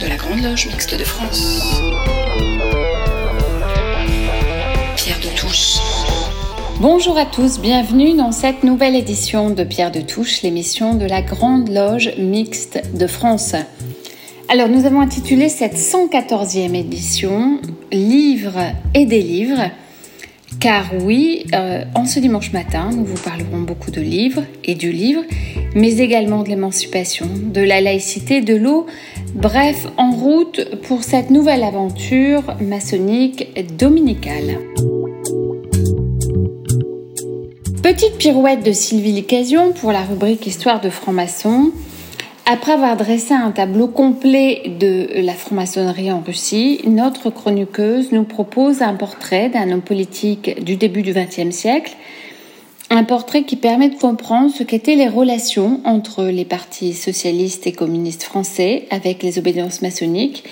de la Grande Loge Mixte de France. Pierre de Touche. Bonjour à tous, bienvenue dans cette nouvelle édition de Pierre de Touche, l'émission de la Grande Loge Mixte de France. Alors nous avons intitulé cette 114e édition Livres et des livres. Car oui, euh, en ce dimanche matin, nous vous parlerons beaucoup de livres et du livre, mais également de l'émancipation, de la laïcité, de l'eau, bref, en route pour cette nouvelle aventure maçonnique dominicale. Petite pirouette de Sylvie Licasion pour la rubrique Histoire de franc-maçon. Après avoir dressé un tableau complet de la franc-maçonnerie en Russie, notre chroniqueuse nous propose un portrait d'un homme politique du début du XXe siècle, un portrait qui permet de comprendre ce qu'étaient les relations entre les partis socialistes et communistes français avec les obédiences maçonniques,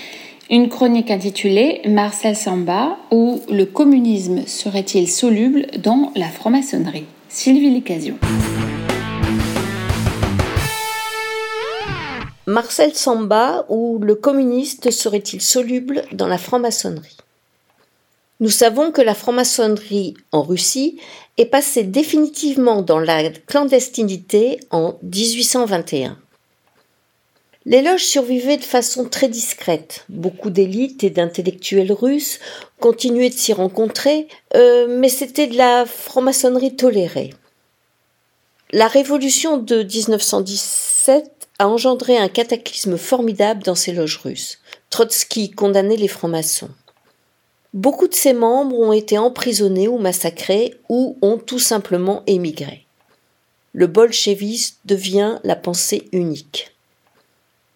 une chronique intitulée Marcel Samba ou le communisme serait-il soluble dans la franc-maçonnerie? Sylvie Licasion. Marcel Samba ou le communiste serait-il soluble dans la franc-maçonnerie? Nous savons que la franc-maçonnerie en Russie est passée définitivement dans la clandestinité en 1821. Les loges survivaient de façon très discrète. Beaucoup d'élites et d'intellectuels russes continuaient de s'y rencontrer, euh, mais c'était de la franc-maçonnerie tolérée. La révolution de 1917 a engendré un cataclysme formidable dans ces loges russes. Trotsky condamnait les francs-maçons. Beaucoup de ses membres ont été emprisonnés ou massacrés ou ont tout simplement émigré. Le bolchevisme devient la pensée unique.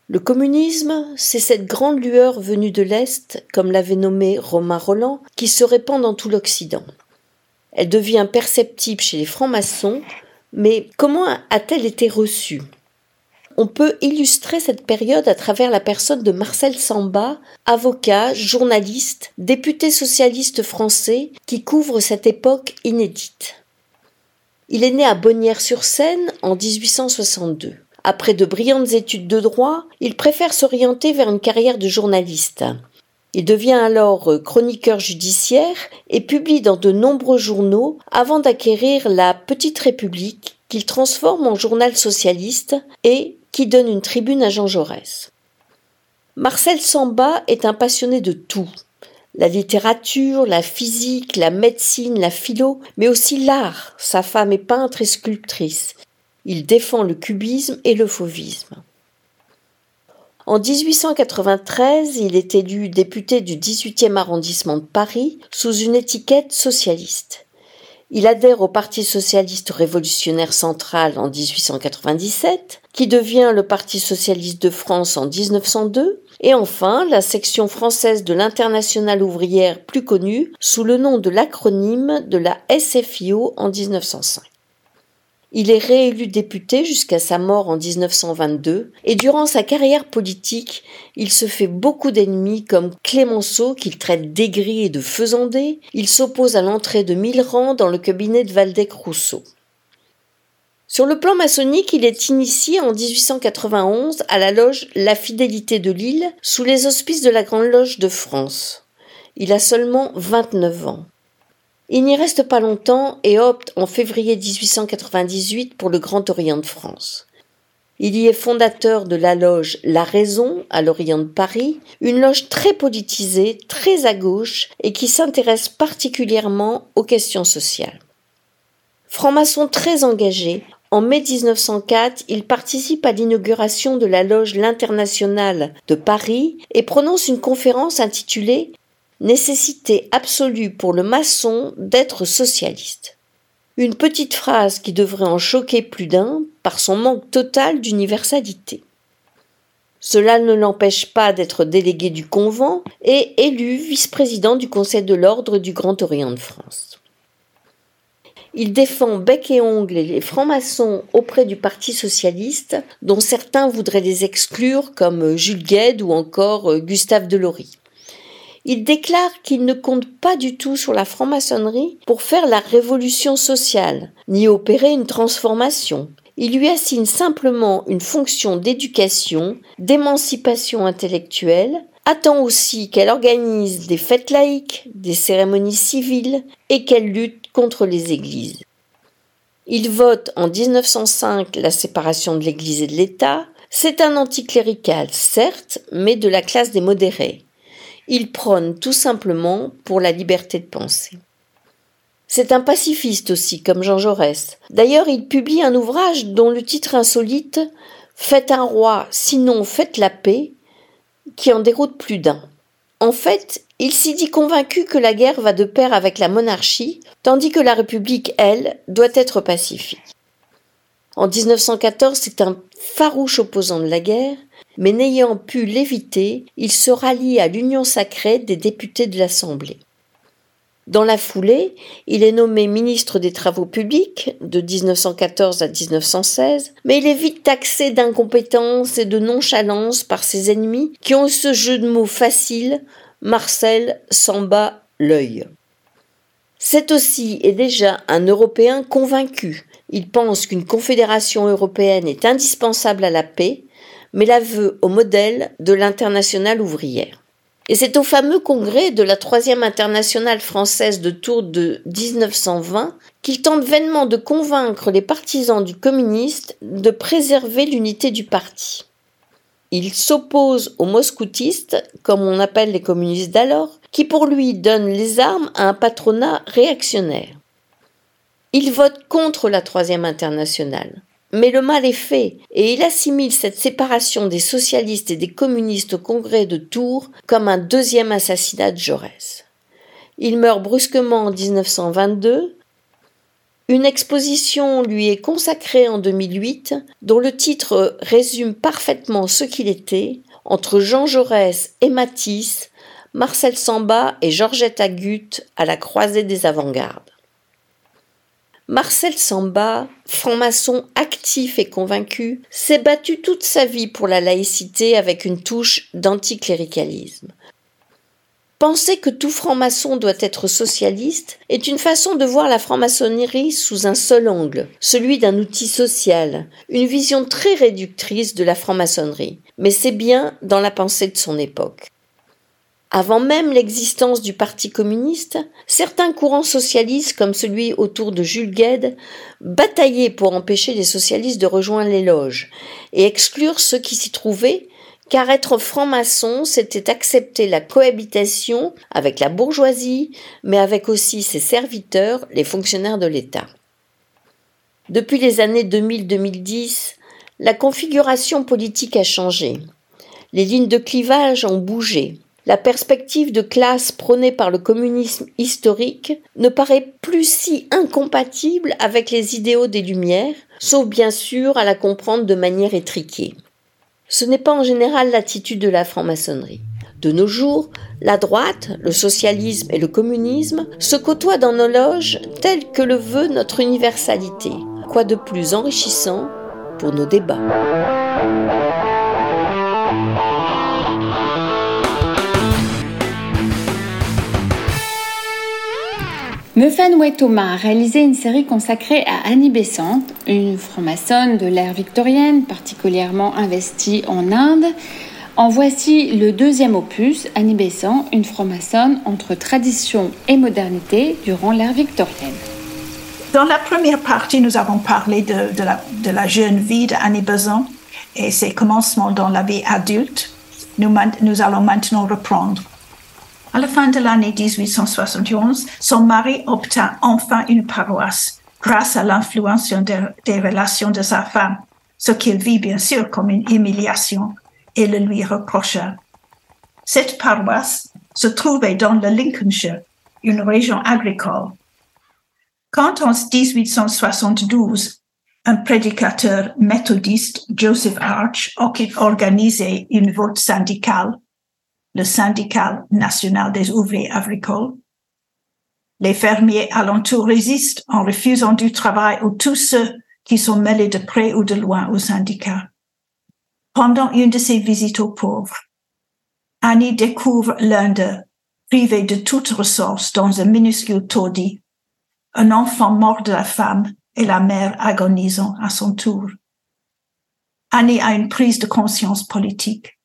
Le communisme, c'est cette grande lueur venue de l'Est, comme l'avait nommé Romain Roland, qui se répand dans tout l'Occident. Elle devient perceptible chez les francs-maçons, mais comment a-t-elle été reçue? On peut illustrer cette période à travers la personne de Marcel Samba, avocat, journaliste, député socialiste français qui couvre cette époque inédite. Il est né à Bonnières-sur-Seine en 1862. Après de brillantes études de droit, il préfère s'orienter vers une carrière de journaliste. Il devient alors chroniqueur judiciaire et publie dans de nombreux journaux avant d'acquérir la Petite République qu'il transforme en journal socialiste et qui donne une tribune à Jean Jaurès. Marcel Samba est un passionné de tout. La littérature, la physique, la médecine, la philo, mais aussi l'art. Sa femme est peintre et sculptrice. Il défend le cubisme et le fauvisme. En 1893, il est élu député du 18e arrondissement de Paris sous une étiquette socialiste. Il adhère au Parti socialiste révolutionnaire central en 1897, qui devient le Parti socialiste de France en 1902, et enfin la section française de l'Internationale ouvrière plus connue sous le nom de l'acronyme de la SFIO en 1905. Il est réélu député jusqu'à sa mort en 1922 et durant sa carrière politique, il se fait beaucoup d'ennemis comme Clémenceau qu'il traite d'aigri et de faisandé. Il s'oppose à l'entrée de Millerand dans le cabinet de Valdec-Rousseau. Sur le plan maçonnique, il est initié en 1891 à la loge La Fidélité de Lille sous les auspices de la Grande Loge de France. Il a seulement 29 ans. Il n'y reste pas longtemps et opte en février 1898 pour le Grand Orient de France. Il y est fondateur de la loge La Raison à l'Orient de Paris, une loge très politisée, très à gauche et qui s'intéresse particulièrement aux questions sociales. Franc-maçon très engagé, en mai 1904, il participe à l'inauguration de la loge L'Internationale de Paris et prononce une conférence intitulée nécessité absolue pour le maçon d'être socialiste. Une petite phrase qui devrait en choquer plus d'un par son manque total d'universalité. Cela ne l'empêche pas d'être délégué du convent et élu vice-président du Conseil de l'Ordre du Grand Orient de France. Il défend bec et ongle les francs-maçons auprès du Parti socialiste, dont certains voudraient les exclure, comme Jules Gued ou encore Gustave Delory. Il déclare qu'il ne compte pas du tout sur la franc-maçonnerie pour faire la révolution sociale, ni opérer une transformation. il lui assigne simplement une fonction d'éducation, d'émancipation intellectuelle, attend aussi qu'elle organise des fêtes laïques, des cérémonies civiles et qu'elle lutte contre les églises. Il vote en 1905 la séparation de l'Église et de l'État. C'est un anticlérical, certes, mais de la classe des modérés. Il prône tout simplement pour la liberté de penser. C'est un pacifiste aussi, comme Jean Jaurès. D'ailleurs, il publie un ouvrage dont le titre insolite Faites un roi, sinon faites la paix, qui en déroute plus d'un. En fait, il s'y dit convaincu que la guerre va de pair avec la monarchie, tandis que la République, elle, doit être pacifique. En 1914, c'est un farouche opposant de la guerre, mais n'ayant pu l'éviter, il se rallie à l'union sacrée des députés de l'Assemblée. Dans la foulée, il est nommé ministre des Travaux publics de 1914 à 1916, mais il est vite taxé d'incompétence et de nonchalance par ses ennemis qui ont ce jeu de mots facile Marcel s'en bat l'œil. C'est aussi et déjà un Européen convaincu. Il pense qu'une confédération européenne est indispensable à la paix, mais la veut au modèle de l'internationale ouvrière. Et c'est au fameux congrès de la troisième internationale française de Tours de 1920 qu'il tente vainement de convaincre les partisans du communiste de préserver l'unité du parti. Il s'oppose aux moscoutistes, comme on appelle les communistes d'alors, qui pour lui donnent les armes à un patronat réactionnaire. Il vote contre la Troisième Internationale. Mais le mal est fait, et il assimile cette séparation des socialistes et des communistes au congrès de Tours comme un deuxième assassinat de Jaurès. Il meurt brusquement en 1922, une exposition lui est consacrée en 2008, dont le titre résume parfaitement ce qu'il était, entre Jean Jaurès et Matisse, Marcel Samba et Georgette Agut à la croisée des avant-gardes. Marcel Samba, franc-maçon actif et convaincu, s'est battu toute sa vie pour la laïcité avec une touche d'anticléricalisme. Penser que tout franc-maçon doit être socialiste est une façon de voir la franc-maçonnerie sous un seul angle, celui d'un outil social, une vision très réductrice de la franc-maçonnerie. Mais c'est bien dans la pensée de son époque. Avant même l'existence du Parti communiste, certains courants socialistes, comme celui autour de Jules Gued, bataillaient pour empêcher les socialistes de rejoindre les loges et exclure ceux qui s'y trouvaient car être franc-maçon, c'était accepter la cohabitation avec la bourgeoisie, mais avec aussi ses serviteurs, les fonctionnaires de l'État. Depuis les années 2000-2010, la configuration politique a changé. Les lignes de clivage ont bougé. La perspective de classe prônée par le communisme historique ne paraît plus si incompatible avec les idéaux des Lumières, sauf bien sûr à la comprendre de manière étriquée. Ce n'est pas en général l'attitude de la franc-maçonnerie. De nos jours, la droite, le socialisme et le communisme se côtoient dans nos loges telles que le veut notre universalité. Quoi de plus enrichissant pour nos débats Mefanouet Thomas a réalisé une série consacrée à Annie Besant, une franc-maçonne de l'ère victorienne particulièrement investie en Inde. En voici le deuxième opus, Annie Besant, une franc-maçonne entre tradition et modernité durant l'ère victorienne. Dans la première partie, nous avons parlé de, la, jeune vie d'Annie Besant et ses commencements dans la vie adulte. Nous allons maintenant reprendre. À la fin de l'année 1871, son mari obtint enfin une paroisse grâce à l'influence des relations de sa femme, ce qu'il vit bien sûr comme une humiliation et le lui reprocha. Cette paroisse se trouvait dans le Lincolnshire, une région agricole. Quand en 1872, un prédicateur méthodiste, Joseph Arch, organisait une vote syndicale le syndicat national des ouvriers agricoles. Les fermiers alentours résistent en refusant du travail ou tous ceux qui sont mêlés de près ou de loin au syndicat. Pendant une de ses visites aux pauvres, Annie découvre l'un d'eux, privé de toute ressource dans un minuscule taudis, un enfant mort de la femme et la mère agonisant à son tour. Annie a une prise de conscience politique,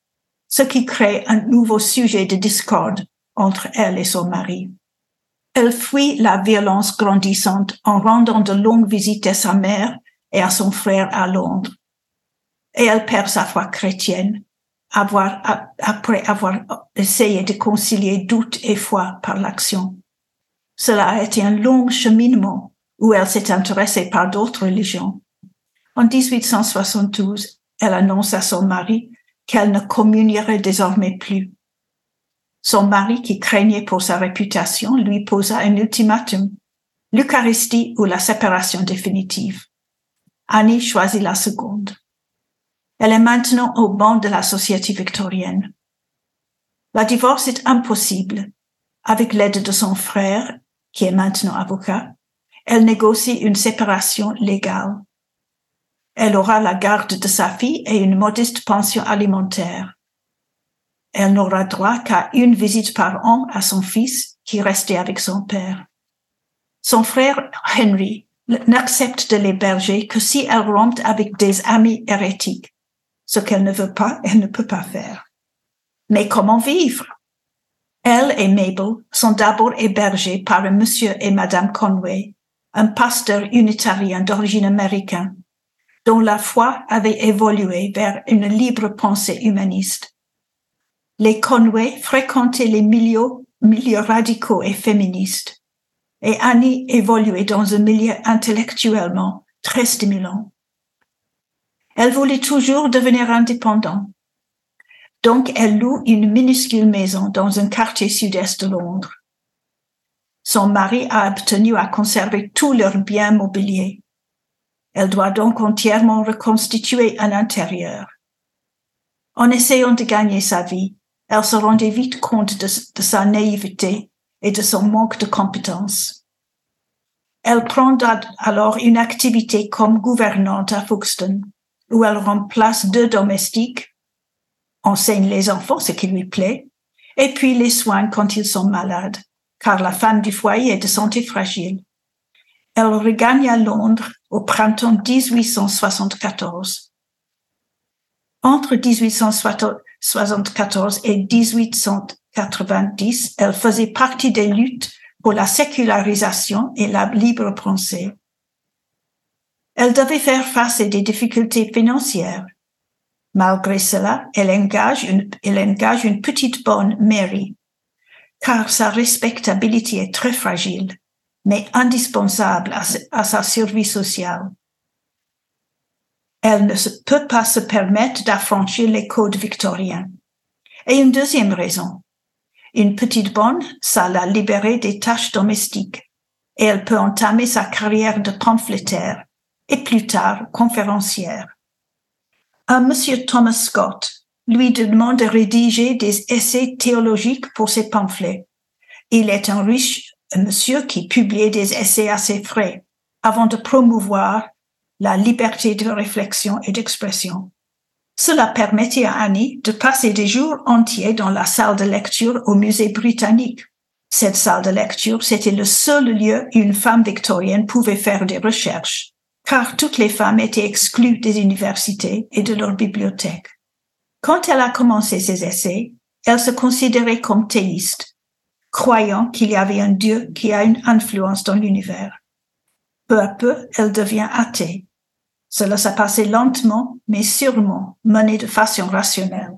ce qui crée un nouveau sujet de discorde entre elle et son mari. Elle fuit la violence grandissante en rendant de longues visites à sa mère et à son frère à Londres. Et elle perd sa foi chrétienne après avoir essayé de concilier doute et foi par l'action. Cela a été un long cheminement où elle s'est intéressée par d'autres religions. En 1872, elle annonce à son mari qu'elle ne communierait désormais plus. Son mari, qui craignait pour sa réputation, lui posa un ultimatum, l'Eucharistie ou la séparation définitive. Annie choisit la seconde. Elle est maintenant au banc de la société victorienne. La divorce est impossible. Avec l'aide de son frère, qui est maintenant avocat, elle négocie une séparation légale. Elle aura la garde de sa fille et une modeste pension alimentaire. Elle n'aura droit qu'à une visite par an à son fils qui restait avec son père. Son frère Henry n'accepte de l'héberger que si elle rompt avec des amis hérétiques, ce qu'elle ne veut pas, elle ne peut pas faire. Mais comment vivre? Elle et Mabel sont d'abord hébergées par un monsieur et madame Conway, un pasteur unitarien d'origine américaine, dont la foi avait évolué vers une libre pensée humaniste. Les Conway fréquentaient les milieux, milieux radicaux et féministes, et Annie évoluait dans un milieu intellectuellement très stimulant. Elle voulait toujours devenir indépendante. Donc, elle loue une minuscule maison dans un quartier sud-est de Londres. Son mari a obtenu à conserver tous leurs biens mobiliers. Elle doit donc entièrement reconstituer un intérieur. En essayant de gagner sa vie, elle se rendait vite compte de, sa naïveté et de son manque de compétences. Elle prend alors une activité comme gouvernante à Folkestone, où elle remplace deux domestiques, enseigne les enfants ce qui lui plaît, et puis les soigne quand ils sont malades, car la femme du foyer est de santé fragile. Elle regagne à Londres au printemps 1874. Entre 1874 et 1890, elle faisait partie des luttes pour la sécularisation et la libre pensée. Elle devait faire face à des difficultés financières. Malgré cela, elle engage une, petite bonne Mary, car sa respectabilité est très fragile, mais indispensable à, à sa survie sociale. Elle ne peut pas se permettre d'affranchir les codes victoriens. Et une deuxième raison. Une petite bonne, ça l'a libérée des tâches domestiques et elle peut entamer sa carrière de pamphlétaire et plus tard conférencière. Un monsieur Thomas Scott lui demande de rédiger des essais théologiques pour ses pamphlets. Il est un riche monsieur qui publiait des essais ses frais avant de promouvoir la liberté de réflexion et d'expression. Cela permettait à Annie de passer des jours entiers dans la salle de lecture au musée britannique. Cette salle de lecture, c'était le seul lieu où une femme victorienne pouvait faire des recherches car toutes les femmes étaient exclues des universités et de leurs bibliothèques. Quand elle a commencé ses essais, elle se considérait comme théiste, croyant qu'il y avait un Dieu qui a une influence dans l'univers. Peu à peu, elle devient athée. Cela s'est passé lentement, mais sûrement, mené de façon rationnelle.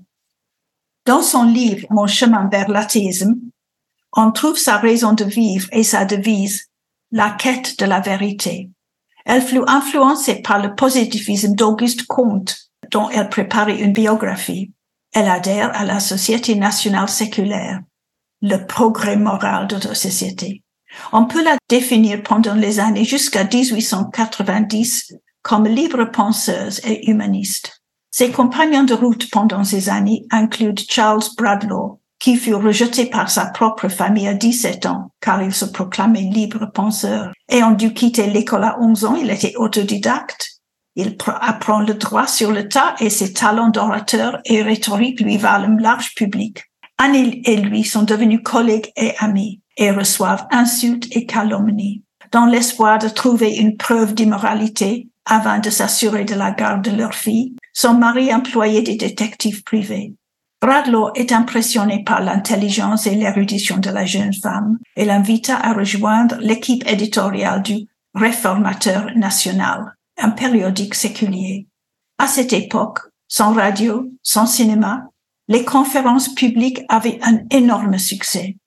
Dans son livre Mon chemin vers l'athéisme, on trouve sa raison de vivre et sa devise, la quête de la vérité. Elle fut influencée par le positivisme d'Auguste Comte, dont elle préparait une biographie. Elle adhère à la Société nationale séculaire, le progrès moral de la société. On peut la définir pendant les années jusqu'à 1890 comme libre penseuse et humaniste. Ses compagnons de route pendant ces années incluent Charles Bradlaugh, qui fut rejeté par sa propre famille à 17 ans, car il se proclamait libre penseur. Ayant dû quitter l'école à 11 ans, il était autodidacte. Il apprend le droit sur le tas et ses talents d'orateur et rhétorique lui valent un large public. Annie et lui sont devenus collègues et amis et reçoivent insultes et calomnies. dans l'espoir de trouver une preuve d'immoralité avant de s'assurer de la garde de leur fille, son mari employait des détectives privés. Bradlaugh est impressionné par l'intelligence et l'érudition de la jeune femme et l'invita à rejoindre l'équipe éditoriale du Réformateur national, un périodique séculier. À cette époque, sans radio, sans cinéma, les conférences publiques avaient un énorme succès.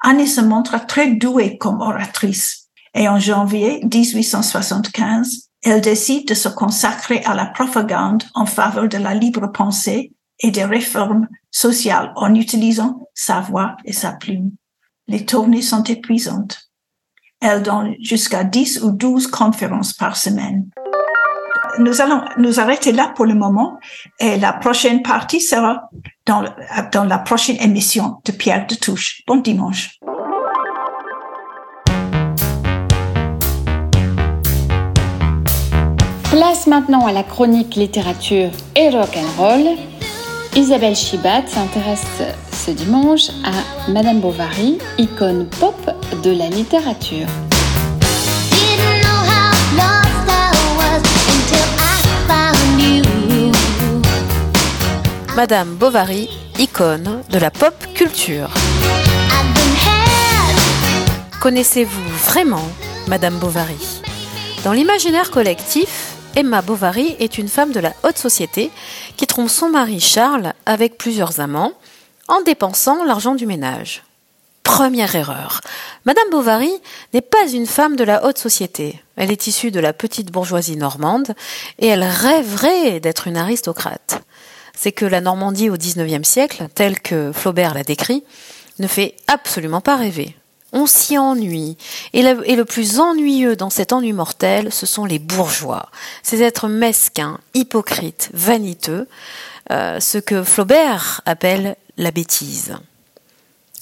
Annie se montre très douée comme oratrice et en janvier 1875, elle décide de se consacrer à la propagande en faveur de la libre pensée et des réformes sociales en utilisant sa voix et sa plume. Les tournées sont épuisantes. Elle donne jusqu'à 10 ou 12 conférences par semaine. Nous allons nous arrêter là pour le moment et la prochaine partie sera dans, la prochaine émission de Pierre de Touche. Bon dimanche. Place maintenant à la chronique littérature et rock'n'roll. Isabelle Chibat s'intéresse ce dimanche à Madame Bovary, icône pop de la littérature. Madame Bovary, icône de la pop culture. Connaissez-vous vraiment Madame Bovary? Dans l'imaginaire collectif, Emma Bovary est une femme de la haute société qui trompe son mari Charles avec plusieurs amants en dépensant l'argent du ménage. Première erreur. Madame Bovary n'est pas une femme de la haute société. Elle est issue de la petite bourgeoisie normande et elle rêverait d'être une aristocrate. C'est que la Normandie au XIXe siècle, telle que Flaubert l'a décrit, ne fait absolument pas rêver. On s'y ennuie. Et le, plus ennuyeux dans cet ennui mortel, ce sont les bourgeois. Ces êtres mesquins, hypocrites, vaniteux, euh, ce que Flaubert appelle la bêtise.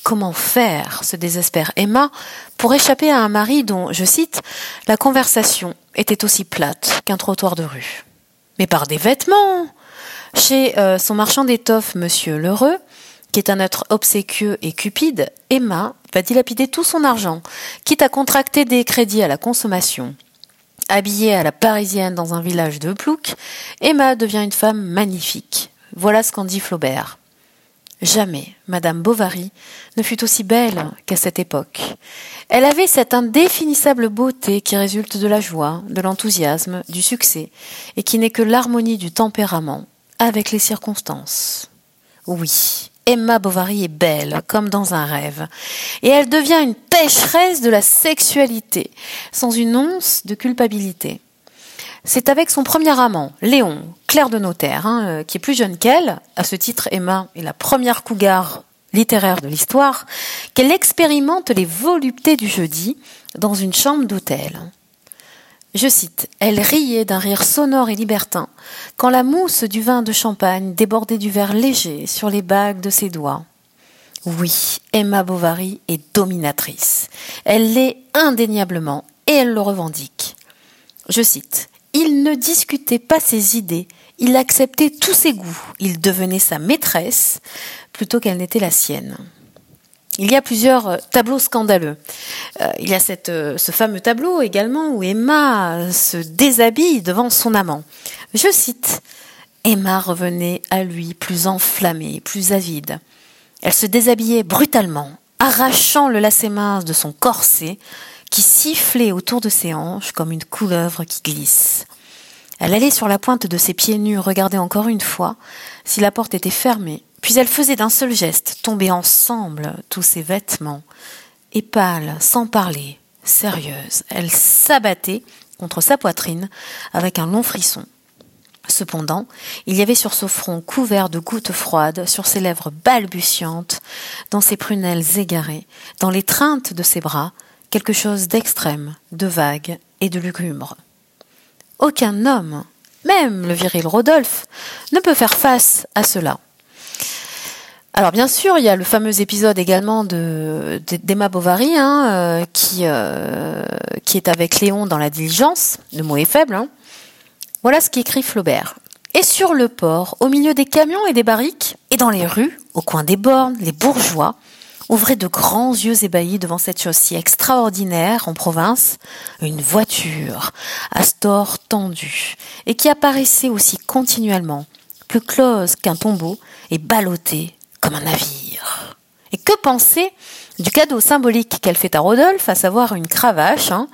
Comment faire, se désespère Emma, pour échapper à un mari dont, je cite, la conversation était aussi plate qu'un trottoir de rue Mais par des vêtements Chez euh, son marchand d'étoffes, monsieur Lheureux, qui est un être obséquieux et cupide, Emma va dilapider tout son argent, quitte à contracter des crédits à la consommation. Habillée à la parisienne dans un village de plouc, Emma devient une femme magnifique. Voilà ce qu'en dit Flaubert. Jamais Madame Bovary ne fut aussi belle qu'à cette époque. Elle avait cette indéfinissable beauté qui résulte de la joie, de l'enthousiasme, du succès, et qui n'est que l'harmonie du tempérament avec les circonstances. Oui, Emma Bovary est belle, comme dans un rêve, et elle devient une pécheresse de la sexualité, sans une once de culpabilité. C'est avec son premier amant, Léon, clerc de notaire, hein, euh, qui est plus jeune qu'elle, à ce titre Emma est la première cougar littéraire de l'histoire, qu'elle expérimente les voluptés du jeudi dans une chambre d'hôtel. Je cite, Elle riait d'un rire sonore et libertin, quand la mousse du vin de champagne débordait du verre léger sur les bagues de ses doigts. Oui, Emma Bovary est dominatrice. Elle l'est indéniablement et elle le revendique. Je cite, il ne discutait pas ses idées, il acceptait tous ses goûts, il devenait sa maîtresse plutôt qu'elle n'était la sienne. Il y a plusieurs euh, tableaux scandaleux. Euh, il y a euh, ce fameux tableau également où Emma se déshabille devant son amant. Je cite, Emma revenait à lui plus enflammée, plus avide. Elle se déshabillait brutalement, arrachant le lacet mince de son corset qui sifflait autour de ses hanches comme une couleuvre qui glisse. Elle allait sur la pointe de ses pieds nus regarder encore une fois si la porte était fermée, puis elle faisait d'un seul geste tomber ensemble tous ses vêtements, et pâle, sans parler, sérieuse, elle s'abattait contre sa poitrine avec un long frisson. Cependant, il y avait sur ce front couvert de gouttes froides, sur ses lèvres balbutiantes, dans ses prunelles égarées, dans l'étreinte de ses bras, quelque chose d'extrême, de vague et de lugubre. Aucun homme, même le viril Rodolphe, ne peut faire face à cela. Alors bien sûr, il y a le fameux épisode également de d'Emma Bovary, hein, euh, qui euh, qui est avec Léon dans la diligence. Le mot est faible. Hein. Voilà ce qu'écrit Flaubert. Et sur le port, au milieu des camions et des barriques, et dans les rues, au coin des bornes, les bourgeois, ouvrait de grands yeux ébahis devant cette chose si extraordinaire en province, une voiture, Astor tendue, et qui apparaissait aussi continuellement, plus close qu'un tombeau et ballottée un navire. Et que penser du cadeau symbolique qu'elle fait à Rodolphe, à savoir une cravache, hein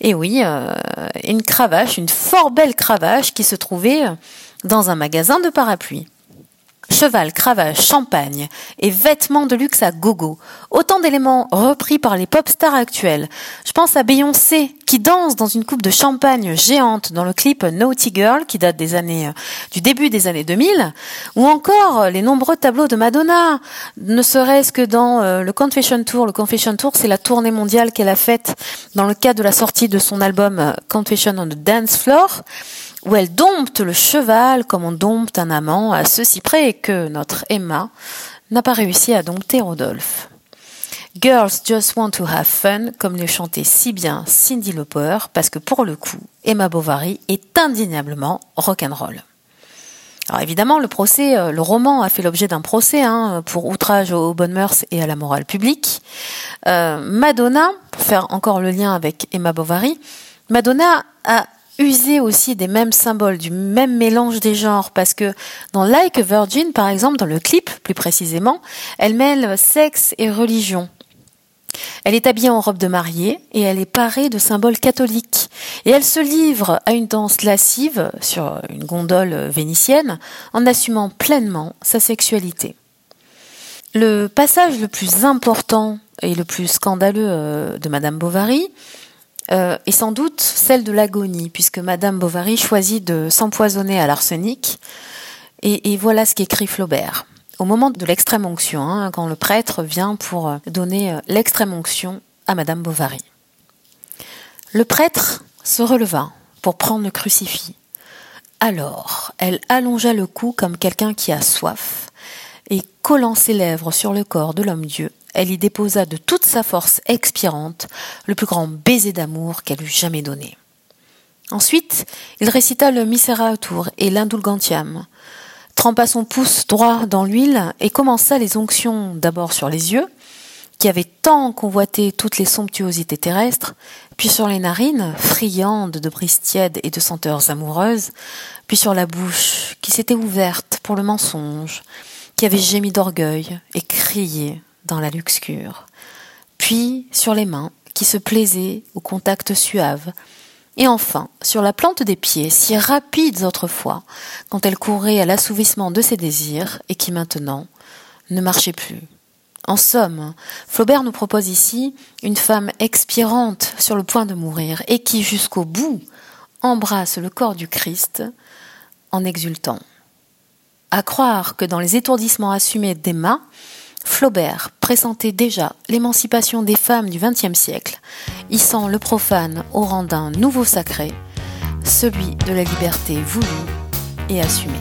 et oui, euh, une cravache, une fort belle cravache qui se trouvait dans un magasin de parapluies. Cheval, cravache, champagne et vêtements de luxe à gogo. Autant d'éléments repris par les pop stars actuels. Je pense à Beyoncé qui danse dans une coupe de champagne géante dans le clip Naughty Girl qui date des années, du début des années 2000. Ou encore les nombreux tableaux de Madonna. Ne serait-ce que dans euh, le Confession Tour. Le Confession Tour, c'est la tournée mondiale qu'elle a faite dans le cadre de la sortie de son album euh, Confession on the Dance Floor où elle dompte le cheval comme on dompte un amant, à ceci près que notre Emma n'a pas réussi à dompter Rodolphe. Girls just want to have fun, comme le chantait si bien Cindy Lauper, parce que pour le coup, Emma Bovary est indéniablement rock'n'roll. Alors évidemment, le euh, roman a fait l'objet d'un procès hein, pour outrage aux bonnes mœurs et à la morale publique. Euh, Madonna, pour faire encore le lien avec Emma Bovary, Madonna a user aussi des mêmes symboles, du même mélange des genres, parce que dans Like a Virgin, par exemple, dans le clip plus précisément, elle mêle sexe et religion. Elle est habillée en robe de mariée et elle est parée de symboles catholiques. Et elle se livre à une danse lascive sur une gondole vénitienne en assumant pleinement sa sexualité. Le passage le plus important et le plus scandaleux euh, de Madame Bovary, euh, et sans doute celle de l'agonie, puisque Madame Bovary choisit de s'empoisonner à l'arsenic. Et, voilà ce qu'écrit Flaubert. Au moment de l'extrême onction, hein, quand le prêtre vient pour euh, donner euh, l'extrême onction à Madame Bovary. Le prêtre se releva pour prendre le crucifix. Alors, elle allongea le cou comme quelqu'un qui a soif, et collant ses lèvres sur le corps de l'homme-dieu, elle y déposa de toute sa force expirante le plus grand baiser d'amour qu'elle eût jamais donné. Ensuite, il récita le Miserator et l'Indulgentiam, trempa son pouce droit dans l'huile et commença les onctions d'abord sur les yeux, qui avaient tant convoité toutes les somptuosités terrestres, puis sur les narines, friandes de brises tièdes et de senteurs amoureuses, puis sur la bouche, qui s'était ouverte pour le mensonge, qui avait gémi d'orgueil et crié dans la luxure, puis sur les mains qui se plaisaient au contact suave, et enfin sur la plante des pieds, si rapides autrefois, quand elle courait à l'assouvissement de ses désirs, et qui maintenant ne marchait plus. En somme, Flaubert nous propose ici une femme expirante sur le point de mourir, et qui jusqu'au bout embrasse le corps du Christ en exultant. À croire que dans les étourdissements assumés d'Emma, Flaubert pressentait déjà l'émancipation des femmes du XXe siècle, hissant le profane au rang d'un nouveau sacré, celui de la liberté voulue et assumée.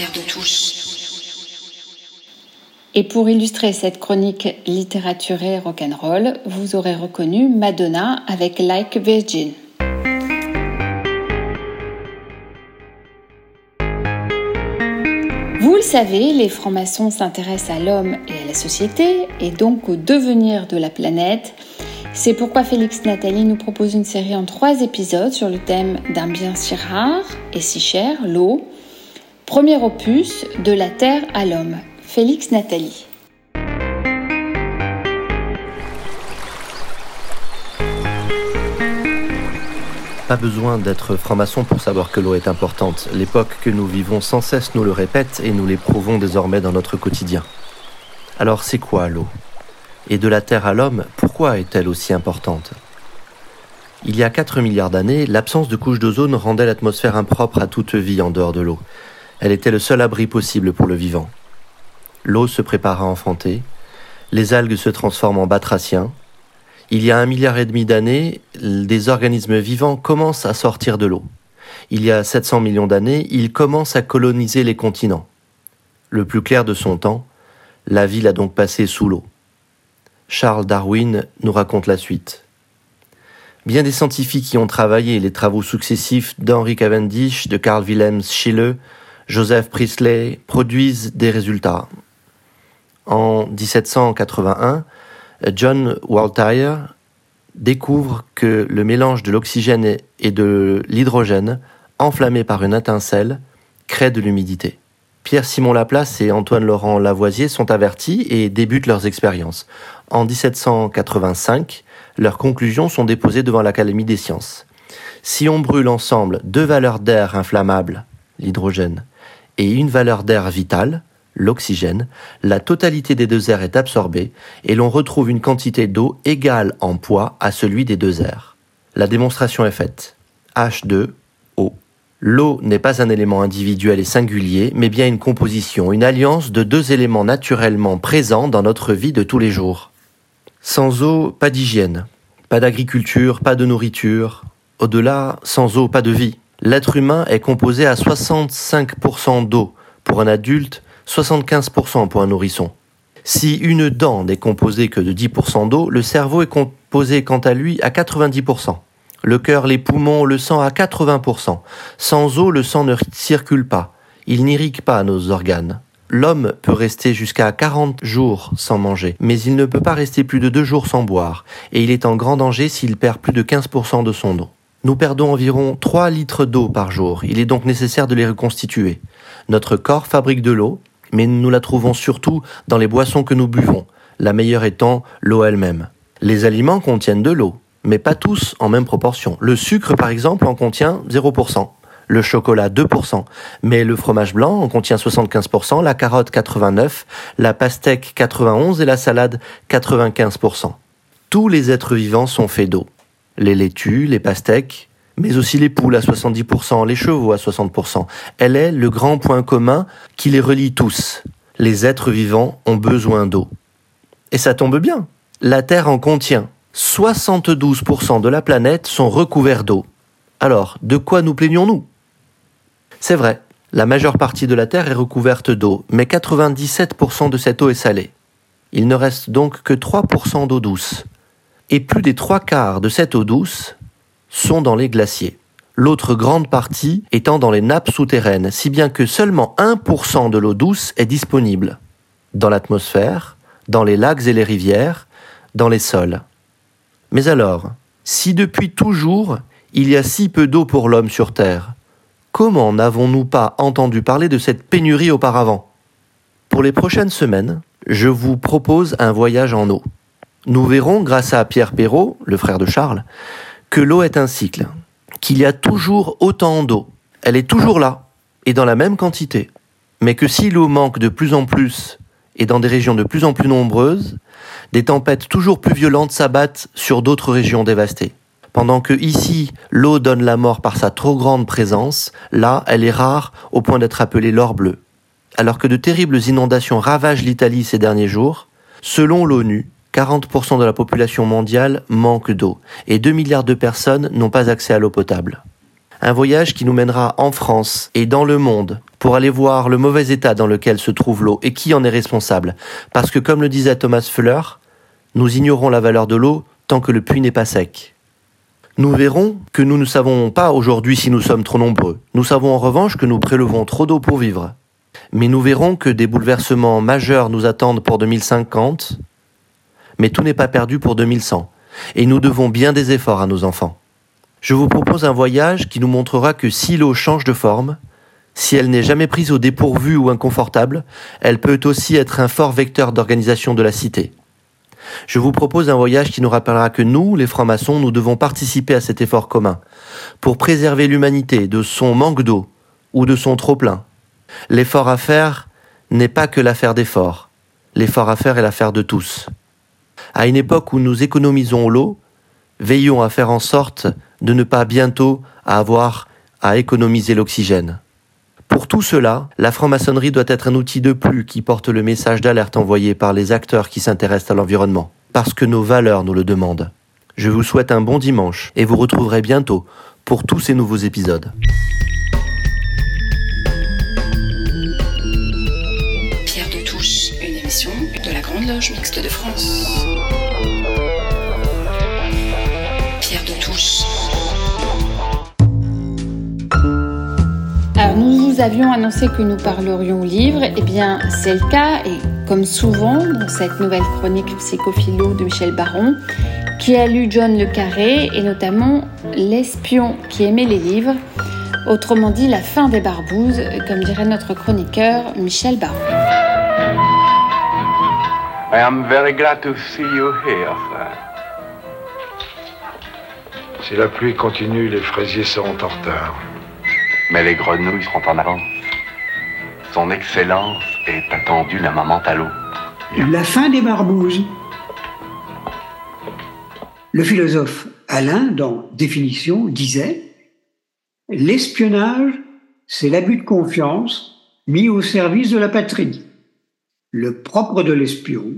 De Touche. Et pour illustrer cette chronique littératurée rock'n'roll, vous aurez reconnu Madonna avec Like Virgin. Vous le savez, les francs-maçons s'intéressent à l'homme et à la société, et donc au devenir de la planète. C'est pourquoi Félix Nathalie nous propose une série en trois épisodes sur le thème d'un bien si rare et si cher, l'eau. Premier opus, de la Terre à l'homme. Félix Nathalie. Pas besoin d'être franc-maçon pour savoir que l'eau est importante. L'époque que nous vivons sans cesse nous le répète et nous l'éprouvons désormais dans notre quotidien. Alors c'est quoi l'eau? Et de la Terre à l'homme, pourquoi est-elle aussi importante? Il y a 4 milliards d'années, l'absence de couche d'ozone rendait l'atmosphère impropre à toute vie en dehors de l'eau. Elle était le seul abri possible pour le vivant. L'eau se prépare à enfanter, les algues se transforment en batraciens, il y a un milliard et demi d'années, des organismes vivants commencent à sortir de l'eau. Il y a 700 millions d'années, ils commencent à coloniser les continents. Le plus clair de son temps, la ville a donc passé sous l'eau. Charles Darwin nous raconte la suite. Bien des scientifiques y ont travaillé, les travaux successifs d'Henry Cavendish, de Carl Wilhelm Scheele, Joseph Priestley produisent des résultats. En 1781, John Waltire découvre que le mélange de l'oxygène et de l'hydrogène, enflammé par une étincelle, crée de l'humidité. Pierre-Simon Laplace et Antoine-Laurent Lavoisier sont avertis et débutent leurs expériences. En 1785, leurs conclusions sont déposées devant l'Académie des sciences. Si on brûle ensemble deux valeurs d'air inflammables, l'hydrogène, et une valeur d'air vitale, l'oxygène, la totalité des deux airs est absorbée et l'on retrouve une quantité d'eau égale en poids à celui des deux airs. La démonstration est faite. H2O. L'eau n'est pas un élément individuel et singulier, mais bien une composition, une alliance de deux éléments naturellement présents dans notre vie de tous les jours. Sans eau, pas d'hygiène, pas d'agriculture, pas de nourriture. Au-delà, sans eau, pas de vie. L'être humain est composé à 65% d'eau. Pour un adulte, 75% pour un nourrisson. Si une dent n'est composée que de 10% d'eau, le cerveau est composé quant à lui à 90%. Le cœur, les poumons, le sang à 80%. Sans eau, le sang ne circule pas. Il n'irrigue pas nos organes. L'homme peut rester jusqu'à 40 jours sans manger, mais il ne peut pas rester plus de deux jours sans boire, et il est en grand danger s'il perd plus de 15% de son eau. Nous perdons environ 3 litres d'eau par jour, il est donc nécessaire de les reconstituer. Notre corps fabrique de l'eau, mais nous la trouvons surtout dans les boissons que nous buvons, la meilleure étant l'eau elle-même. Les aliments contiennent de l'eau, mais pas tous en même proportion. Le sucre, par exemple, en contient 0%, le chocolat 2%, mais le fromage blanc en contient 75%, la carotte 89%, la pastèque 91% et la salade 95%. Tous les êtres vivants sont faits d'eau. Les laitues, les pastèques, mais aussi les poules à 70%, les chevaux à 60%. Elle est le grand point commun qui les relie tous. Les êtres vivants ont besoin d'eau. Et ça tombe bien. La Terre en contient. 72% de la planète sont recouverts d'eau. Alors, de quoi nous plaignons-nous? C'est vrai, la majeure partie de la Terre est recouverte d'eau, mais 97% de cette eau est salée. Il ne reste donc que 3% d'eau douce. Et plus des trois quarts de cette eau douce sont dans les glaciers. L'autre grande partie étant dans les nappes souterraines, si bien que seulement 1% de l'eau douce est disponible. Dans l'atmosphère, dans les lacs et les rivières, dans les sols. Mais alors, si depuis toujours il y a si peu d'eau pour l'homme sur Terre, comment n'avons-nous pas entendu parler de cette pénurie auparavant? Pour les prochaines semaines, je vous propose un voyage en eau. Nous verrons, grâce à Pierre Perrault, le frère de Charles, que l'eau est un cycle, qu'il y a toujours autant d'eau. Elle est toujours là, et dans la même quantité. Mais que si l'eau manque de plus en plus, et dans des régions de plus en plus nombreuses, des tempêtes toujours plus violentes s'abattent sur d'autres régions dévastées. Pendant que ici, l'eau donne la mort par sa trop grande présence, là, elle est rare au point d'être appelée l'or bleu. Alors que de terribles inondations ravagent l'Italie ces derniers jours, selon l'ONU, 40% de la population mondiale manque d'eau et 2 milliards de personnes n'ont pas accès à l'eau potable. Un voyage qui nous mènera en France et dans le monde pour aller voir le mauvais état dans lequel se trouve l'eau et qui en est responsable. Parce que comme le disait Thomas Fuller, nous ignorons la valeur de l'eau tant que le puits n'est pas sec. Nous verrons que nous ne savons pas aujourd'hui si nous sommes trop nombreux. Nous savons en revanche que nous prélevons trop d'eau pour vivre. Mais nous verrons que des bouleversements majeurs nous attendent pour 2050, mais tout n'est pas perdu pour 2100. Et nous devons bien des efforts à nos enfants. Je vous propose un voyage qui nous montrera que si l'eau change de forme, si elle n'est jamais prise au dépourvu ou inconfortable, elle peut aussi être un fort vecteur d'organisation de la cité. Je vous propose un voyage qui nous rappellera que nous, les francs-maçons, nous devons participer à cet effort commun pour préserver l'humanité de son manque d'eau ou de son trop-plein. L'effort à faire n'est pas que l'affaire d'effort. L'effort à faire est l'affaire de tous. À une époque où nous économisons l'eau, veillons à faire en sorte de ne pas bientôt avoir à économiser l'oxygène. Pour tout cela, la franc-maçonnerie doit être un outil de plus qui porte le message d'alerte envoyé par les acteurs qui s'intéressent à l'environnement, parce que nos valeurs nous le demandent. Je vous souhaite un bon dimanche et vous retrouverez bientôt pour tous ces nouveaux épisodes. Pierre de une émission de la Grande Loge Mixte de France. Nous avions annoncé que nous parlerions livres, et bien c'est le cas, et comme souvent dans cette nouvelle chronique psychophilo de Michel Baron, qui a lu John Le Carré, et notamment L'espion qui aimait les livres, autrement dit la fin des barbouzes, comme dirait notre chroniqueur Michel Baron. I am very glad to see you here. Si la pluie continue, les fraisiers seront en retard. Mais les grenouilles seront en avance. Son Excellence est attendue la maman à l'eau. La fin des barbouzes. Le philosophe Alain, dans Définition, disait L'espionnage, c'est l'abus de confiance mis au service de la patrie. Le propre de l'espion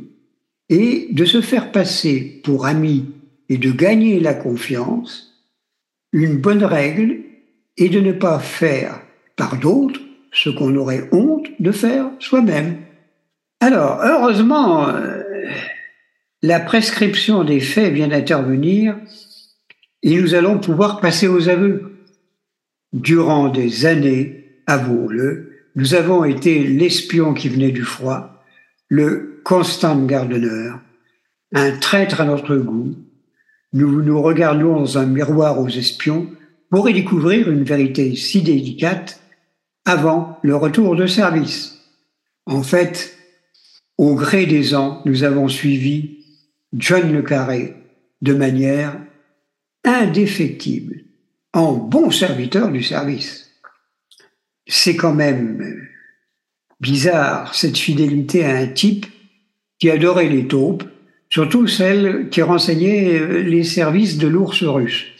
est de se faire passer pour ami et de gagner la confiance. Une bonne règle est de ne pas faire par d'autres ce qu'on aurait honte de faire soi-même. Alors, heureusement, euh, la prescription des faits vient d'intervenir et nous allons pouvoir passer aux aveux. Durant des années, avouons-le, nous avons été l'espion qui venait du froid, le constant gardeneur, un traître à notre goût. Nous nous regardions dans un miroir aux espions pour y découvrir une vérité si délicate avant le retour de service. En fait, au gré des ans, nous avons suivi John Le Carré de manière indéfectible, en bon serviteur du service. C'est quand même bizarre cette fidélité à un type qui adorait les taupes, surtout celles qui renseignaient les services de l'ours russe.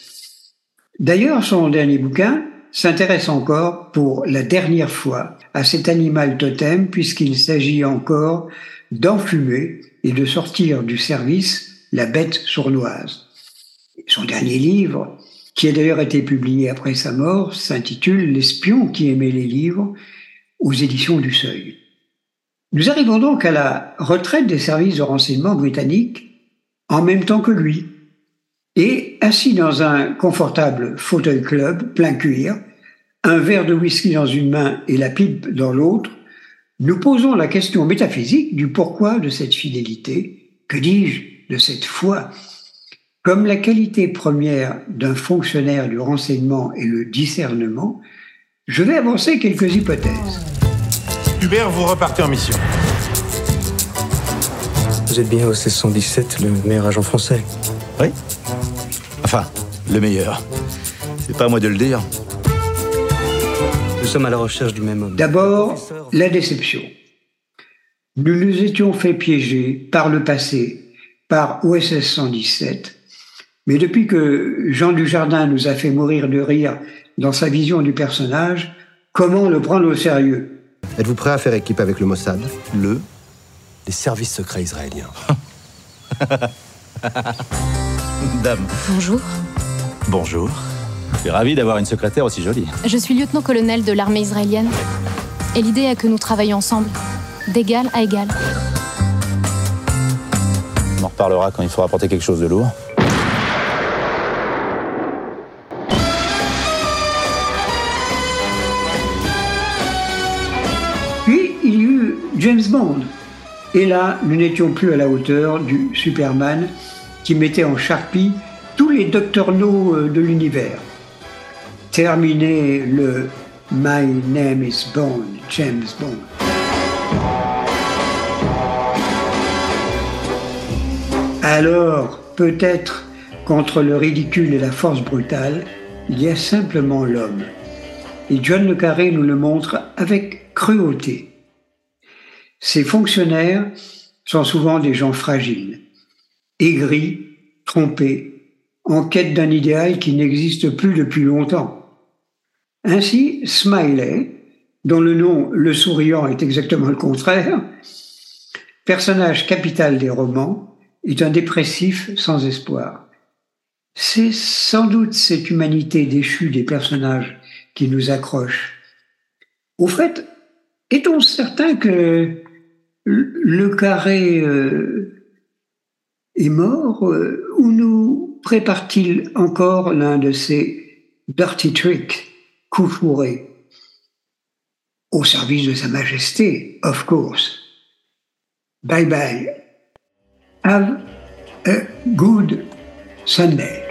D'ailleurs, son dernier bouquin s'intéresse encore pour la dernière fois à cet animal totem puisqu'il s'agit encore d'enfumer et de sortir du service la bête sournoise. Son dernier livre, qui a d'ailleurs été publié après sa mort, s'intitule L'espion qui aimait les livres aux éditions du Seuil. Nous arrivons donc à la retraite des services de renseignement britanniques en même temps que lui. Et assis dans un confortable fauteuil club plein cuir, un verre de whisky dans une main et la pipe dans l'autre, nous posons la question métaphysique du pourquoi de cette fidélité, que dis-je, de cette foi. Comme la qualité première d'un fonctionnaire du renseignement est le discernement, je vais avancer quelques hypothèses. Hubert, vous repartez en mission. Vous êtes bien au 1617, le meilleur agent français. Oui. Enfin, le meilleur. C'est pas à moi de le dire. Nous sommes à la recherche du même homme. D'abord, la déception. Nous nous étions fait piéger par le passé par OSS 117, mais depuis que Jean Dujardin nous a fait mourir de rire dans sa vision du personnage, comment le prendre au sérieux? Êtes-vous prêt à faire équipe avec le Mossad? Le Les services secrets israéliens. Dame. Bonjour. Bonjour. Je suis ravi d'avoir une secrétaire aussi jolie. Je suis lieutenant-colonel de l'armée israélienne. Et l'idée est que nous travaillons ensemble, d'égal à égal. On en reparlera quand il faudra porter quelque chose de lourd. Puis il y eut James Bond. Et là, nous n'étions plus à la hauteur du Superman qui mettait en charpie tous les No euh, de l'univers. Terminé le My name is Bond, James Bond. Alors, peut-être qu'entre le ridicule et la force brutale, il y a simplement l'homme. Et John Le Carré nous le montre avec cruauté. Ces fonctionnaires sont souvent des gens fragiles, aigris, trompés, en quête d'un idéal qui n'existe plus depuis longtemps. Ainsi, Smiley, dont le nom Le Souriant est exactement le contraire, personnage capital des romans, est un dépressif sans espoir. C'est sans doute cette humanité déchue des personnages qui nous accroche. Au fait, est-on certain que le carré euh, est mort euh, ou nous prépare-t-il encore l'un de ces dirty tricks coup fourré au service de Sa Majesté, of course. Bye bye. Have a good Sunday.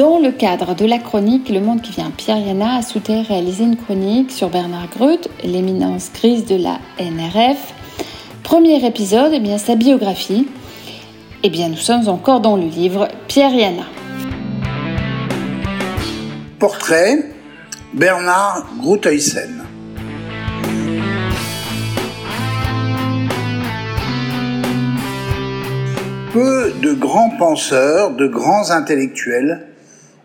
Dans le cadre de la chronique Le Monde qui vient, Pierre Yana a souhaité réaliser une chronique sur Bernard Greut, l'éminence grise de la NRF. Premier épisode, eh bien, sa biographie. Eh bien, nous sommes encore dans le livre Pierre Yana. Portrait Bernard Groothuizen. Peu de grands penseurs, de grands intellectuels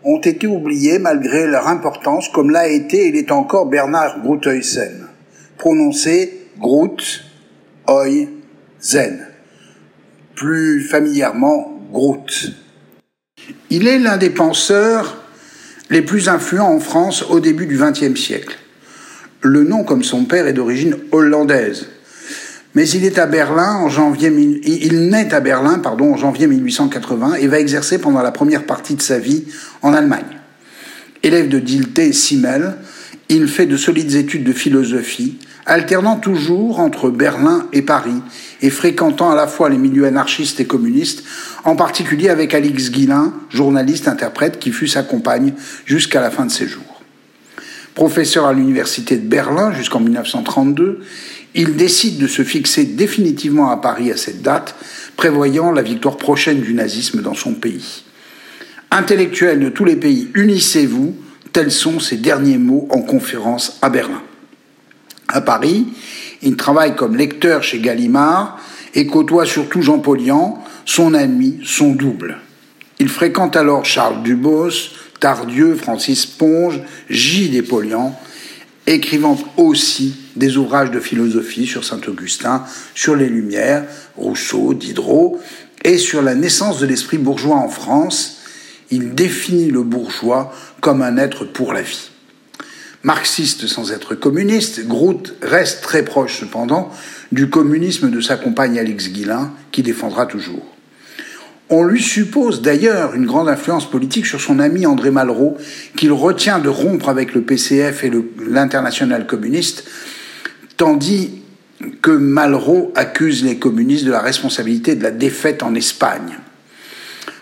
ont été oubliés malgré leur importance, comme l'a été et l'est encore Bernard Groothuizen, prononcé Groot, Oi, Zen, plus familièrement Groot. Il est l'un des penseurs les plus influents en France au début du XXe siècle. Le nom, comme son père, est d'origine hollandaise, mais il est à Berlin en janvier, naît à Berlin, en janvier 1880 et va exercer pendant la première partie de sa vie en Allemagne. Élève de Dilte et Simmel, il fait de solides études de philosophie, alternant toujours entre Berlin et Paris et fréquentant à la fois les milieux anarchistes et communistes, en particulier avec Alix Guilin, journaliste interprète qui fut sa compagne jusqu'à la fin de ses jours. Professeur à l'université de Berlin jusqu'en 1932, il décide de se fixer définitivement à Paris à cette date, prévoyant la victoire prochaine du nazisme dans son pays. Intellectuels de tous les pays, unissez-vous, tels sont ses derniers mots en conférence à Berlin. À Paris, il travaille comme lecteur chez Gallimard et côtoie surtout Jean Polian, son ami, son double. Il fréquente alors Charles Dubos, Tardieu, Francis Ponge, J. Despolian, écrivant aussi des ouvrages de philosophie sur Saint-Augustin, sur les Lumières, Rousseau, Diderot, et sur la naissance de l'esprit bourgeois en France, il définit le bourgeois comme un être pour la vie. Marxiste sans être communiste, Groot reste très proche cependant du communisme de sa compagne Alix Guilin, qui défendra toujours. On lui suppose d'ailleurs une grande influence politique sur son ami André Malraux, qu'il retient de rompre avec le PCF et l'international communiste, tandis que Malraux accuse les communistes de la responsabilité de la défaite en Espagne.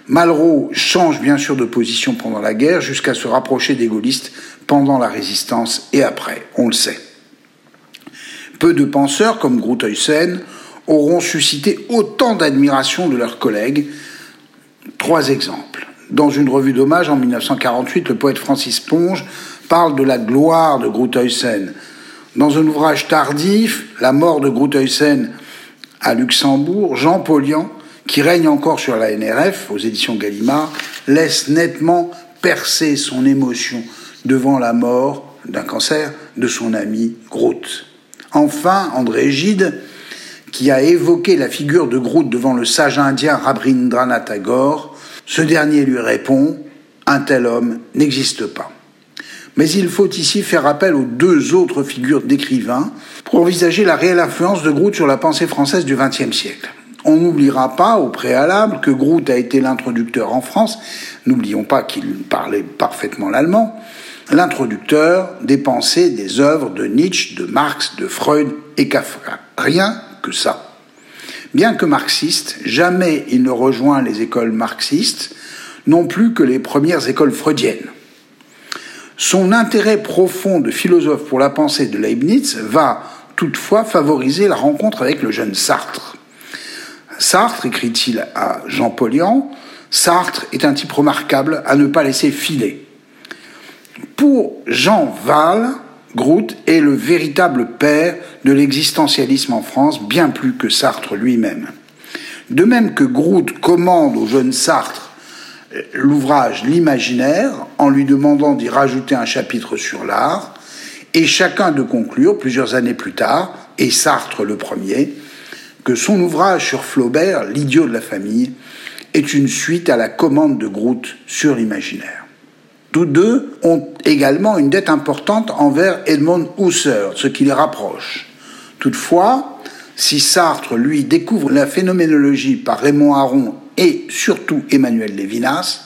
Malraux change bien sûr de position pendant la guerre jusqu'à se rapprocher des gaullistes pendant la résistance et après, on le sait. Peu de penseurs comme Groothuizen auront suscité autant d'admiration de leurs collègues, Trois exemples. Dans une revue d'hommage en 1948, le poète Francis Ponge parle de la gloire de Groothuizen. Dans un ouvrage tardif, La mort de Groothuizen à Luxembourg, Jean Polian, qui règne encore sur la NRF aux éditions Gallimard, laisse nettement percer son émotion devant la mort d'un cancer de son ami Groot. Enfin, André Gide, qui a évoqué la figure de Groot devant le sage indien Rabindranath Tagore, ce dernier lui répond Un tel homme n'existe pas. Mais il faut ici faire appel aux deux autres figures d'écrivains pour envisager la réelle influence de Groot sur la pensée française du XXe siècle. On n'oubliera pas au préalable que Groot a été l'introducteur en France, n'oublions pas qu'il parlait parfaitement l'allemand, l'introducteur des pensées des œuvres de Nietzsche, de Marx, de Freud et Kafka. Rien que ça. Bien que marxiste, jamais il ne rejoint les écoles marxistes, non plus que les premières écoles freudiennes. Son intérêt profond de philosophe pour la pensée de Leibniz va toutefois favoriser la rencontre avec le jeune Sartre. Sartre, écrit-il à Jean Polian, Sartre est un type remarquable à ne pas laisser filer. Pour Jean Val, Groot est le véritable père de l'existentialisme en France, bien plus que Sartre lui-même. De même que Groot commande au jeune Sartre l'ouvrage L'imaginaire en lui demandant d'y rajouter un chapitre sur l'art, et chacun de conclure, plusieurs années plus tard, et Sartre le premier, que son ouvrage sur Flaubert, L'idiot de la famille, est une suite à la commande de Groot sur l'imaginaire. Tous deux ont également une dette importante envers Edmond Husserl, ce qui les rapproche. Toutefois, si Sartre, lui, découvre la phénoménologie par Raymond Aron et surtout Emmanuel Lévinas,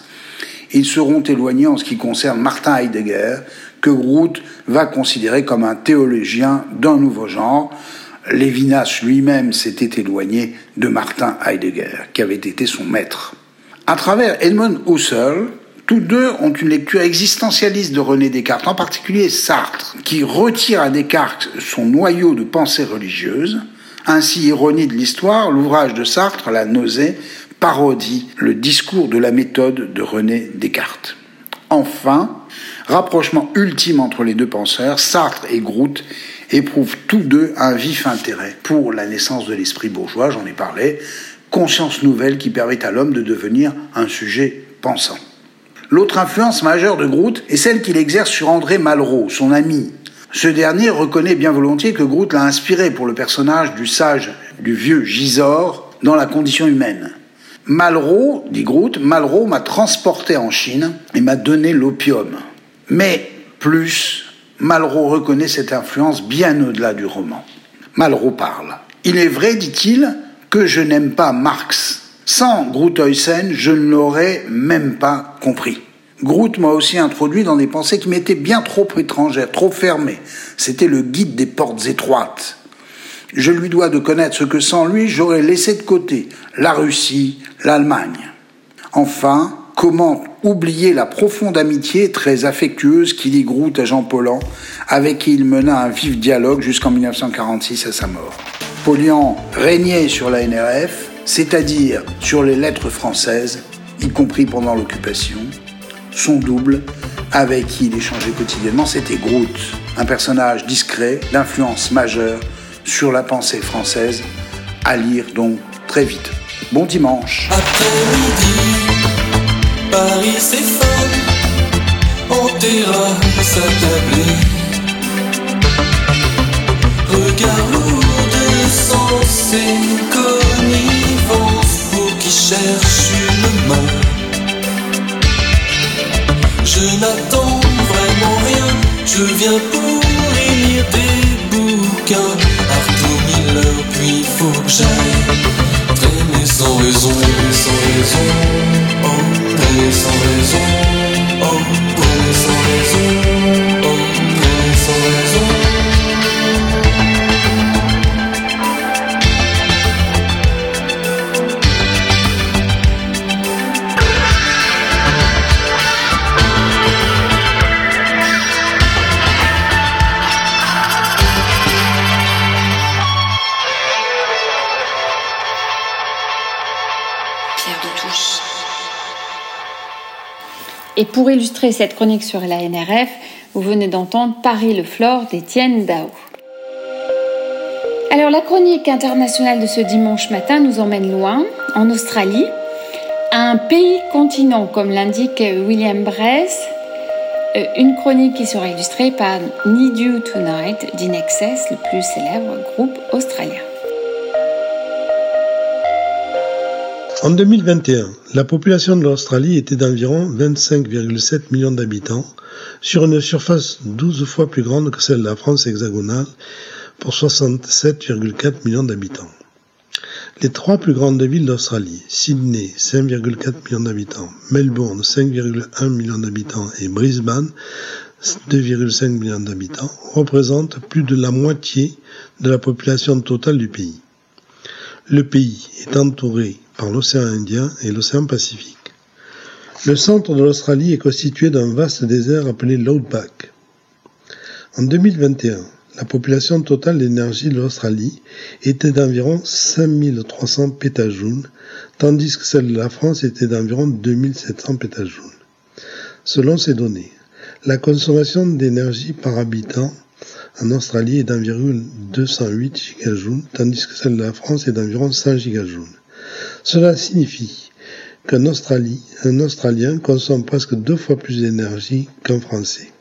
ils seront éloignés en ce qui concerne Martin Heidegger, que Groot va considérer comme un théologien d'un nouveau genre. Lévinas lui-même s'était éloigné de Martin Heidegger, qui avait été son maître. À travers Edmund Husserl, tous deux ont une lecture existentialiste de René Descartes, en particulier Sartre, qui retire à Descartes son noyau de pensée religieuse. Ainsi, ironie de l'histoire, l'ouvrage de Sartre, La nausée, parodie le discours de la méthode de René Descartes. Enfin, rapprochement ultime entre les deux penseurs, Sartre et Groot éprouvent tous deux un vif intérêt pour la naissance de l'esprit bourgeois, j'en ai parlé, conscience nouvelle qui permet à l'homme de devenir un sujet pensant. L'autre influence majeure de Groot est celle qu'il exerce sur André Malraux, son ami. Ce dernier reconnaît bien volontiers que Groot l'a inspiré pour le personnage du sage, du vieux Gisors, dans la condition humaine. Malraux, dit Groot, Malraux m'a transporté en Chine et m'a donné l'opium. Mais plus, Malraux reconnaît cette influence bien au-delà du roman. Malraux parle. Il est vrai, dit-il, que je n'aime pas Marx. Sans Gruthuysen, je ne l'aurais même pas compris. Groot m'a aussi introduit dans des pensées qui m'étaient bien trop étrangères, trop fermées. C'était le guide des portes étroites. Je lui dois de connaître ce que sans lui j'aurais laissé de côté, la Russie, l'Allemagne. Enfin, comment oublier la profonde amitié très affectueuse qui lie Groot à Jean Paulhan, avec qui il mena un vif dialogue jusqu'en 1946 à sa mort. Paulian régnait sur la NRF, c'est-à-dire sur les lettres françaises, y compris pendant l'occupation. Son double, avec qui il échangeait quotidiennement, c'était Groot, un personnage discret, d'influence majeure sur la pensée française, à lire donc très vite. Bon dimanche. Après-midi, Paris s'effondre en terrasse attablée. Regard lourd de sens pour illustrer cette chronique sur la NRF, vous venez d'entendre Paris le Flore d'Étienne Dao. Alors la chronique internationale de ce dimanche matin nous emmène loin, en Australie, un pays continent comme l'indique William Bress, Euh, une chronique qui sera illustrée par Need You Tonight d'Inexcess, le plus célèbre groupe australien. En 2021, la population de l'Australie était d'environ 25,7 millions d'habitants, sur une surface 12 fois plus grande que celle de la France hexagonale, pour 67,4 millions d'habitants. Les trois plus grandes villes d'Australie, Sydney, 5,4 millions d'habitants, Melbourne, 5,1 millions d'habitants et Brisbane, 2,5 millions d'habitants, représentent plus de la moitié de la population totale du pays. Le pays est entouré par l'océan Indien et l'océan Pacifique. Le centre de l'Australie est constitué d'un vaste désert appelé l'Outback. En 2021, la population totale d'énergie de l'Australie était d'environ 5300 pétajoules, tandis que celle de la France était d'environ 2700 pétajoules. Selon ces données, la consommation d'énergie par habitant en Australie est d'environ 208 gigajoules, tandis que celle de la France est d'environ 100 gigajoules. Cela signifie qu'un Australien consomme presque deux fois plus d'énergie qu'un Français.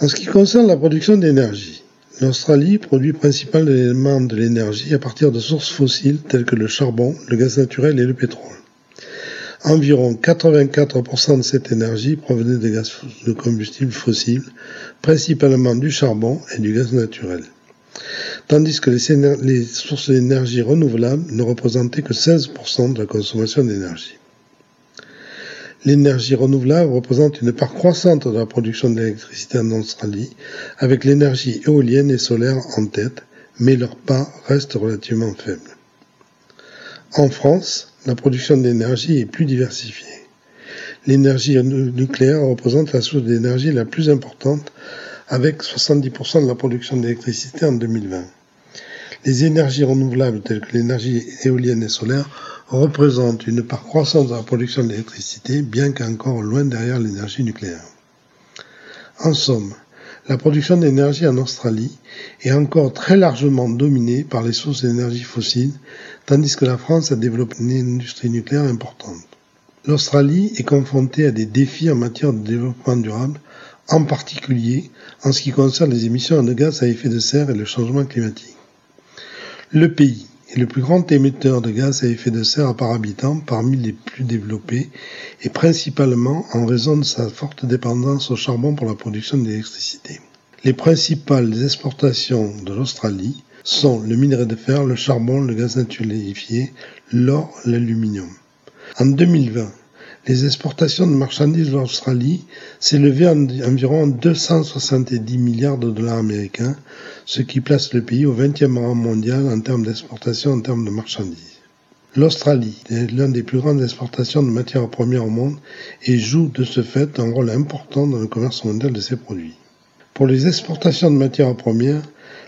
En ce qui concerne la production d'énergie, l'Australie produit principalement de l'énergie à partir de sources fossiles telles que le charbon, le gaz naturel et le pétrole. Environ 84% de cette énergie provenait de gaz de combustible fossiles, principalement du charbon et du gaz naturel. Tandis que les, sources d'énergie renouvelables ne représentaient que 16% de la consommation d'énergie. L'énergie renouvelable représente une part croissante de la production d'électricité en Australie, avec l'énergie éolienne et solaire en tête, mais leur part reste relativement faible. En France, la production d'énergie est plus diversifiée. L'énergie nucléaire représente la source d'énergie la plus importante, avec 70% de la production d'électricité en 2020. Les énergies renouvelables telles que l'énergie éolienne et solaire représente une part croissante de la production d'électricité, bien qu'encore loin derrière l'énergie nucléaire. En somme, la production d'énergie en Australie est encore très largement dominée par les sources d'énergie fossiles, tandis que la France a développé une industrie nucléaire importante. L'Australie est confrontée à des défis en matière de développement durable, en particulier en ce qui concerne les émissions de gaz à effet de serre et le changement climatique. Le pays est le plus grand émetteur de gaz à effet de serre par habitant parmi les plus développés et principalement en raison de sa forte dépendance au charbon pour la production d'électricité. Les principales exportations de l'Australie sont le minerai de fer, le charbon, le gaz naturel liquéfié, l'or, l'aluminium. En 2020, les exportations de marchandises de l'Australie s'élevaient à environ 270 milliards de dollars américains, ce qui place le pays au 20e rang mondial en termes d'exportation en termes de marchandises. L'Australie est l'un des plus grandes exportations de matières premières au monde et joue de ce fait un rôle important dans le commerce mondial de ses produits. Pour les exportations de matières premières,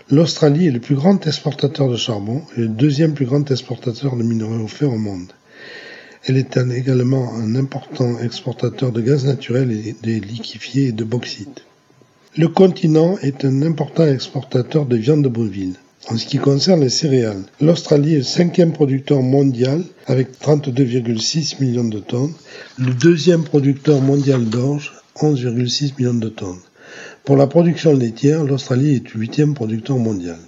l'Australie est le plus grand exportateur de charbon et le deuxième plus grand exportateur de minerais fer au monde. Elle est également un important exportateur de gaz naturel et de liquéfié et de bauxite. Le continent est un important exportateur de viande bovine. En ce qui concerne les céréales, l'Australie est le cinquième producteur mondial avec 32,6 millions de tonnes, le deuxième producteur mondial d'orge, 11,6 millions de tonnes. Pour la production laitière, l'Australie est le huitième producteur mondial.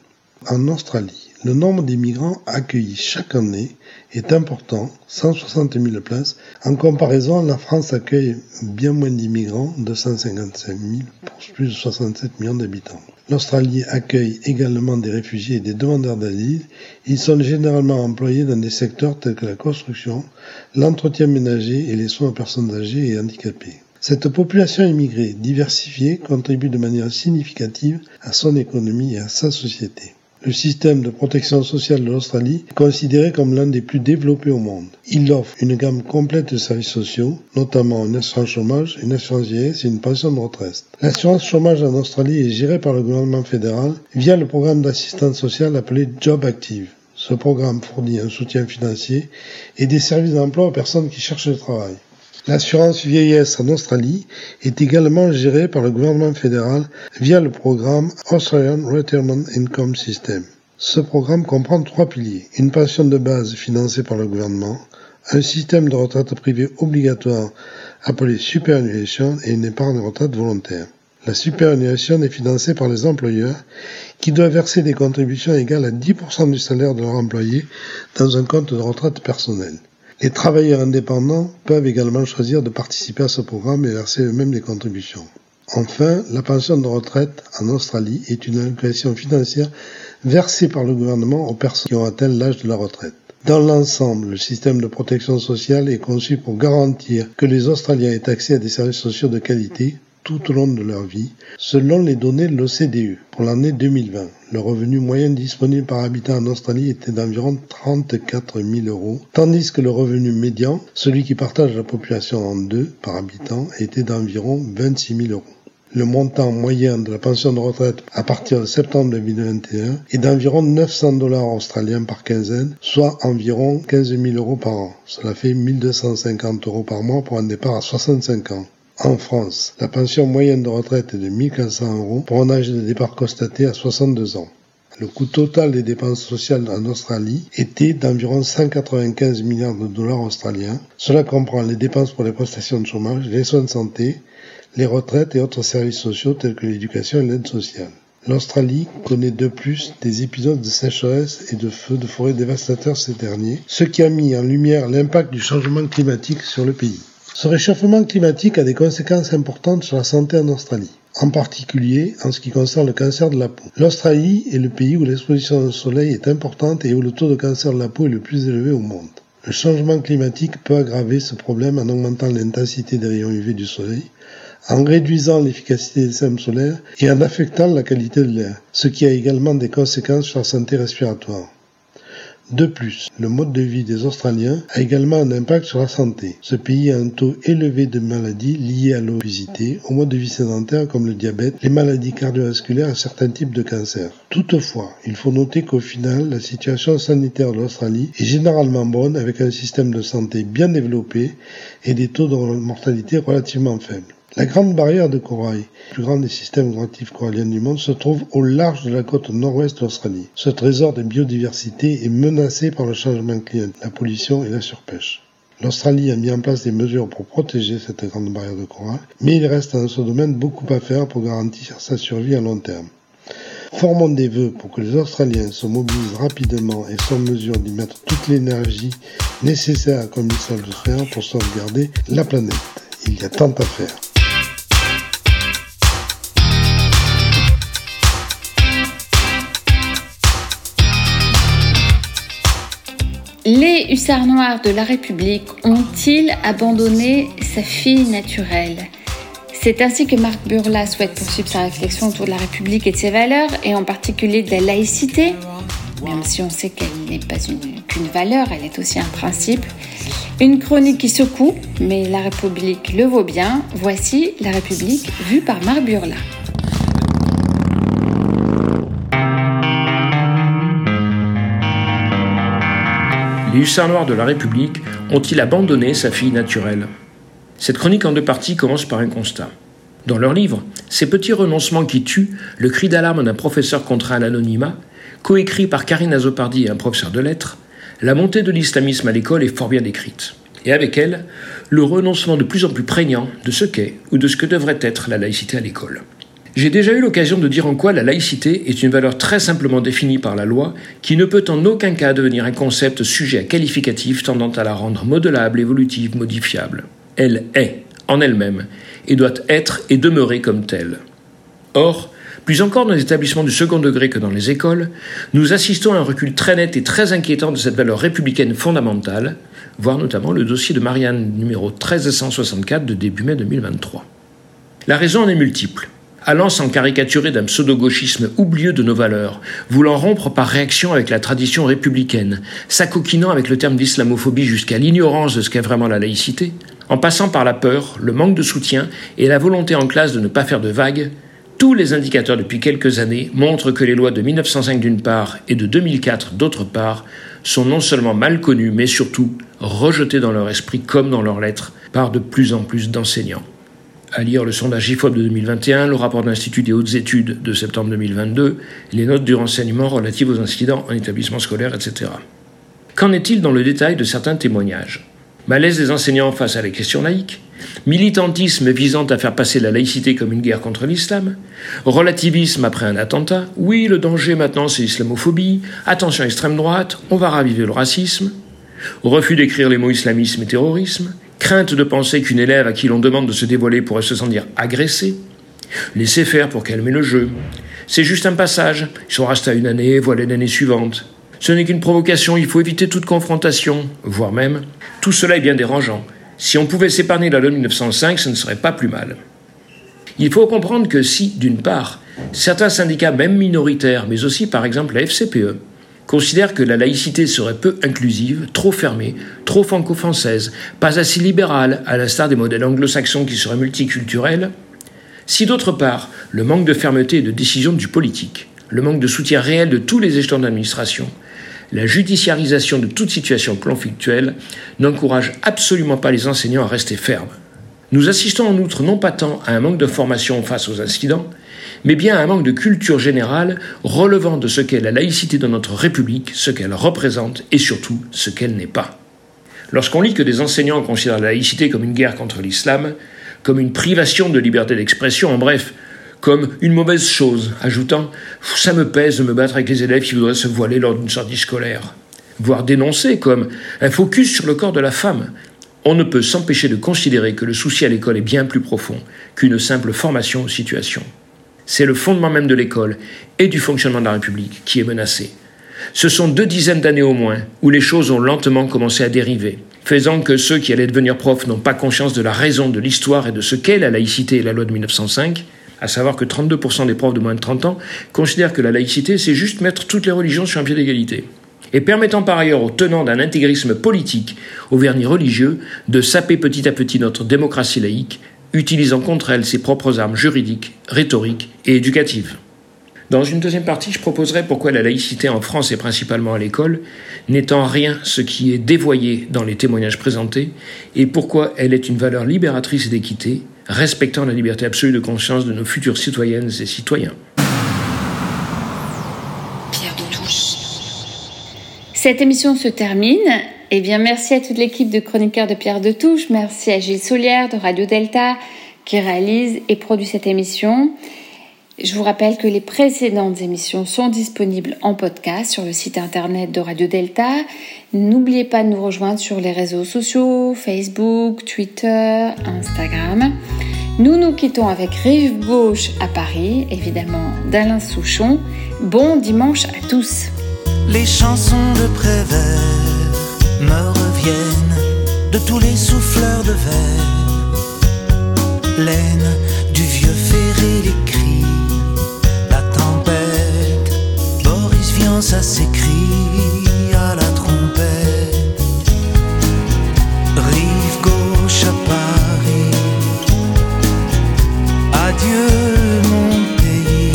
En Australie, le nombre d'immigrants accueillis chaque année est important, 160 000 places. En comparaison, la France accueille bien moins d'immigrants, 255 000 pour plus de 67 millions d'habitants. L'Australie accueille également des réfugiés et des demandeurs d'asile. Ils sont généralement employés dans des secteurs tels que la construction, l'entretien ménager et les soins aux personnes âgées et handicapées. Cette population immigrée diversifiée contribue de manière significative à son économie et à sa société. Le système de protection sociale de l'Australie est considéré comme l'un des plus développés au monde. Il offre une gamme complète de services sociaux, notamment une assurance chômage, une assurance vieillesse et une pension de retraite. L'assurance chômage en Australie est gérée par le gouvernement fédéral via le programme d'assistance sociale appelé Job Active. Ce programme fournit un soutien financier et des services d'emploi aux personnes qui cherchent du travail. L'assurance vieillesse en Australie est également gérée par le gouvernement fédéral via le programme Australian Retirement Income System. Ce programme comprend trois piliers. Une pension de base financée par le gouvernement, un système de retraite privée obligatoire appelée superannuation et une épargne retraite volontaire. La superannuation est financée par les employeurs qui doivent verser des contributions égales à 10% du salaire de leur employé dans un compte de retraite personnel. Les travailleurs indépendants peuvent également choisir de participer à ce programme et verser eux-mêmes des contributions. Enfin, la pension de retraite en Australie est une allocation financière versée par le gouvernement aux personnes qui ont atteint l'âge de la retraite. Dans l'ensemble, le système de protection sociale est conçu pour garantir que les Australiens aient accès à des services sociaux de qualité tout au long de leur vie, selon les données de l'OCDE pour l'année 2020. Le revenu moyen disponible par habitant en Australie était d'environ 34 000 euros, tandis que le revenu médian, celui qui partage la population en deux par habitant, était d'environ 26 000 euros. Le montant moyen de la pension de retraite à partir de septembre 2021 est d'environ 900 dollars australiens par quinzaine, soit environ 15 000 euros par an. Cela fait 1250 euros par mois pour un départ à 65 ans. En France, la pension moyenne de retraite est de 1500 euros pour un âge de départ constaté à 62 ans. Le coût total des dépenses sociales en Australie était d'environ 195 milliards de dollars australiens. Cela comprend les dépenses pour les prestations de chômage, les soins de santé, les retraites et autres services sociaux tels que l'éducation et l'aide sociale. L'Australie connaît de plus des épisodes de sécheresse et de feux de forêt dévastateurs ces derniers, ce qui a mis en lumière l'impact du changement climatique sur le pays. Ce réchauffement climatique a des conséquences importantes sur la santé en Australie, en particulier en ce qui concerne le cancer de la peau. L'Australie est le pays où l'exposition au soleil est importante et où le taux de cancer de la peau est le plus élevé au monde. Le changement climatique peut aggraver ce problème en augmentant l'intensité des rayons UV du soleil, en réduisant l'efficacité des systèmes solaires et en affectant la qualité de l'air, ce qui a également des conséquences sur la santé respiratoire. De plus, le mode de vie des Australiens a également un impact sur la santé. Ce pays a un taux élevé de maladies liées à l'obésité, au mode de vie sédentaire comme le diabète, les maladies cardiovasculaires et certains types de cancers. Toutefois, il faut noter qu'au final, la situation sanitaire de l'Australie est généralement bonne avec un système de santé bien développé et des taux de mortalité relativement faibles. La Grande Barrière de Corail, le plus grand des systèmes gratifs coralliens du monde, se trouve au large de la côte nord-ouest de l'Australie. Ce trésor de biodiversité est menacé par le changement climatique, la pollution et la surpêche. L'Australie a mis en place des mesures pour protéger cette grande barrière de corail, mais il reste dans ce domaine beaucoup à faire pour garantir sa survie à long terme. Formons des vœux pour que les Australiens se mobilisent rapidement et soient en mesure d'y mettre toute l'énergie nécessaire comme ils savent le faire pour sauvegarder la planète. Il y a tant à faire. Les hussards noirs de la République ont-ils abandonné sa fille naturelle? C'est ainsi que Marc Burla souhaite poursuivre sa réflexion autour de la République et de ses valeurs, et en particulier de la laïcité, même si on sait qu'elle n'est pas qu'une valeur, elle est aussi un principe. Une chronique qui secoue, mais la République le vaut bien. Voici la République vue par Marc Burla. Les hussards noirs de la République ont-ils abandonné sa fille naturelle? Cette chronique en deux parties commence par un constat. Dans leur livre, Ces petits renoncements qui tuent, le cri d'alarme d'un professeur contraint à l'anonymat, coécrit par Karine Azopardi et un professeur de lettres, la montée de l'islamisme à l'école est fort bien décrite. Et avec elle, le renoncement de plus en plus prégnant de ce qu'est ou de ce que devrait être la laïcité à l'école. J'ai déjà eu l'occasion de dire en quoi la laïcité est une valeur très simplement définie par la loi, qui ne peut en aucun cas devenir un concept sujet à qualificatif tendant à la rendre modelable, évolutive, modifiable. Elle est, en elle-même, et doit être et demeurer comme telle. Or, plus encore dans les établissements du second degré que dans les écoles, nous assistons à un recul très net et très inquiétant de cette valeur républicaine fondamentale, voire notamment le dossier de Marianne numéro 1364 de début mai 2023. La raison en est multiple allant s'en caricaturer d'un pseudo-gauchisme oublieux de nos valeurs, voulant rompre par réaction avec la tradition républicaine, s'acoquinant avec le terme d'islamophobie jusqu'à l'ignorance de ce qu'est vraiment la laïcité, en passant par la peur, le manque de soutien et la volonté en classe de ne pas faire de vagues, tous les indicateurs depuis quelques années montrent que les lois de 1905 d'une part et de 2004 d'autre part sont non seulement mal connues, mais surtout rejetées dans leur esprit comme dans leurs lettres par de plus en plus d'enseignants à lire le sondage IFOP de 2021, le rapport de l'Institut des hautes études de septembre 2022, les notes du renseignement relatives aux incidents en établissement scolaire, etc. Qu'en est-il dans le détail de certains témoignages? Malaise des enseignants face à la question laïque, militantisme visant à faire passer la laïcité comme une guerre contre l'islam, relativisme après un attentat, oui, le danger maintenant c'est l'islamophobie, attention extrême droite, on va raviver le racisme, refus d'écrire les mots islamisme et terrorisme, crainte de penser qu'une élève à qui l'on demande de se dévoiler pourrait se sentir agressée, laisser faire pour calmer le jeu. C'est juste un passage, il sont restés à une année, voilà l'année suivante. Ce n'est qu'une provocation, il faut éviter toute confrontation, voire même, tout cela est bien dérangeant. Si on pouvait s'épargner la loi de 1905, ce ne serait pas plus mal. Il faut comprendre que si, d'une part, certains syndicats, même minoritaires, mais aussi par exemple la FCPE, considèrent que la laïcité serait peu inclusive, trop fermée, trop franco-française, pas assez libérale, à l'instar des modèles anglo-saxons qui seraient multiculturels, si d'autre part, le manque de fermeté et de décision du politique, le manque de soutien réel de tous les échelons d'administration, la judiciarisation de toute situation conflictuelle n'encourage absolument pas les enseignants à rester fermes. Nous assistons en outre non pas tant à un manque de formation face aux incidents, mais bien un manque de culture générale relevant de ce qu'est la laïcité dans notre République, ce qu'elle représente et surtout ce qu'elle n'est pas. Lorsqu'on lit que des enseignants considèrent la laïcité comme une guerre contre l'islam, comme une privation de liberté d'expression, en bref, comme une mauvaise chose, ajoutant Ça me pèse de me battre avec les élèves qui voudraient se voiler lors d'une sortie scolaire, voire dénoncer comme un focus sur le corps de la femme. On ne peut s'empêcher de considérer que le souci à l'école est bien plus profond qu'une simple formation aux situations. C'est le fondement même de l'école et du fonctionnement de la République qui est menacé. Ce sont deux dizaines d'années au moins où les choses ont lentement commencé à dériver, faisant que ceux qui allaient devenir profs n'ont pas conscience de la raison de l'histoire et de ce qu'est la laïcité et la loi de 1905, à savoir que 32% des profs de moins de 30 ans considèrent que la laïcité, c'est juste mettre toutes les religions sur un pied d'égalité. Et permettant par ailleurs aux tenants d'un intégrisme politique, au vernis religieux, de saper petit à petit notre démocratie laïque, utilisant contre elle ses propres armes juridiques, rhétoriques et éducatives. Dans une deuxième partie, je proposerai pourquoi la laïcité en France et principalement à l'école n'est en rien ce qui est dévoyé dans les témoignages présentés et pourquoi elle est une valeur libératrice d'équité, respectant la liberté absolue de conscience de nos futures citoyennes et citoyens. Pierre de. Cette émission se termine. Eh bien, merci à toute l'équipe de chroniqueurs de Pierre de Touche. Merci à Gilles Soulière de Radio Delta qui réalise et produit cette émission. Je vous rappelle que les précédentes émissions sont disponibles en podcast sur le site internet de Radio Delta. N'oubliez pas de nous rejoindre sur les réseaux sociaux, Facebook, Twitter, Instagram. Nous nous quittons avec Rive Gauche à Paris, évidemment d'Alain Souchon. Bon dimanche à tous. Les chansons de Prévert me reviennent de tous les souffleurs de verre. Laine du vieux ferré, les cris ça s'écrit à la trompette. Rive gauche à Paris. Adieu mon pays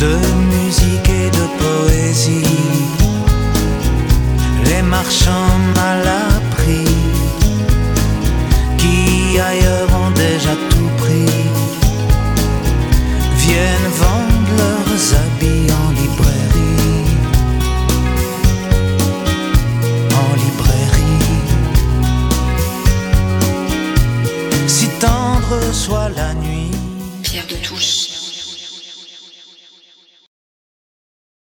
de musique et de poésie les marchands mal appris qui ailleurs ont déjà tout pris viennent vendre leurs habits en librairie. En librairie. Si tendre soit la nuit. Pierre de Touche.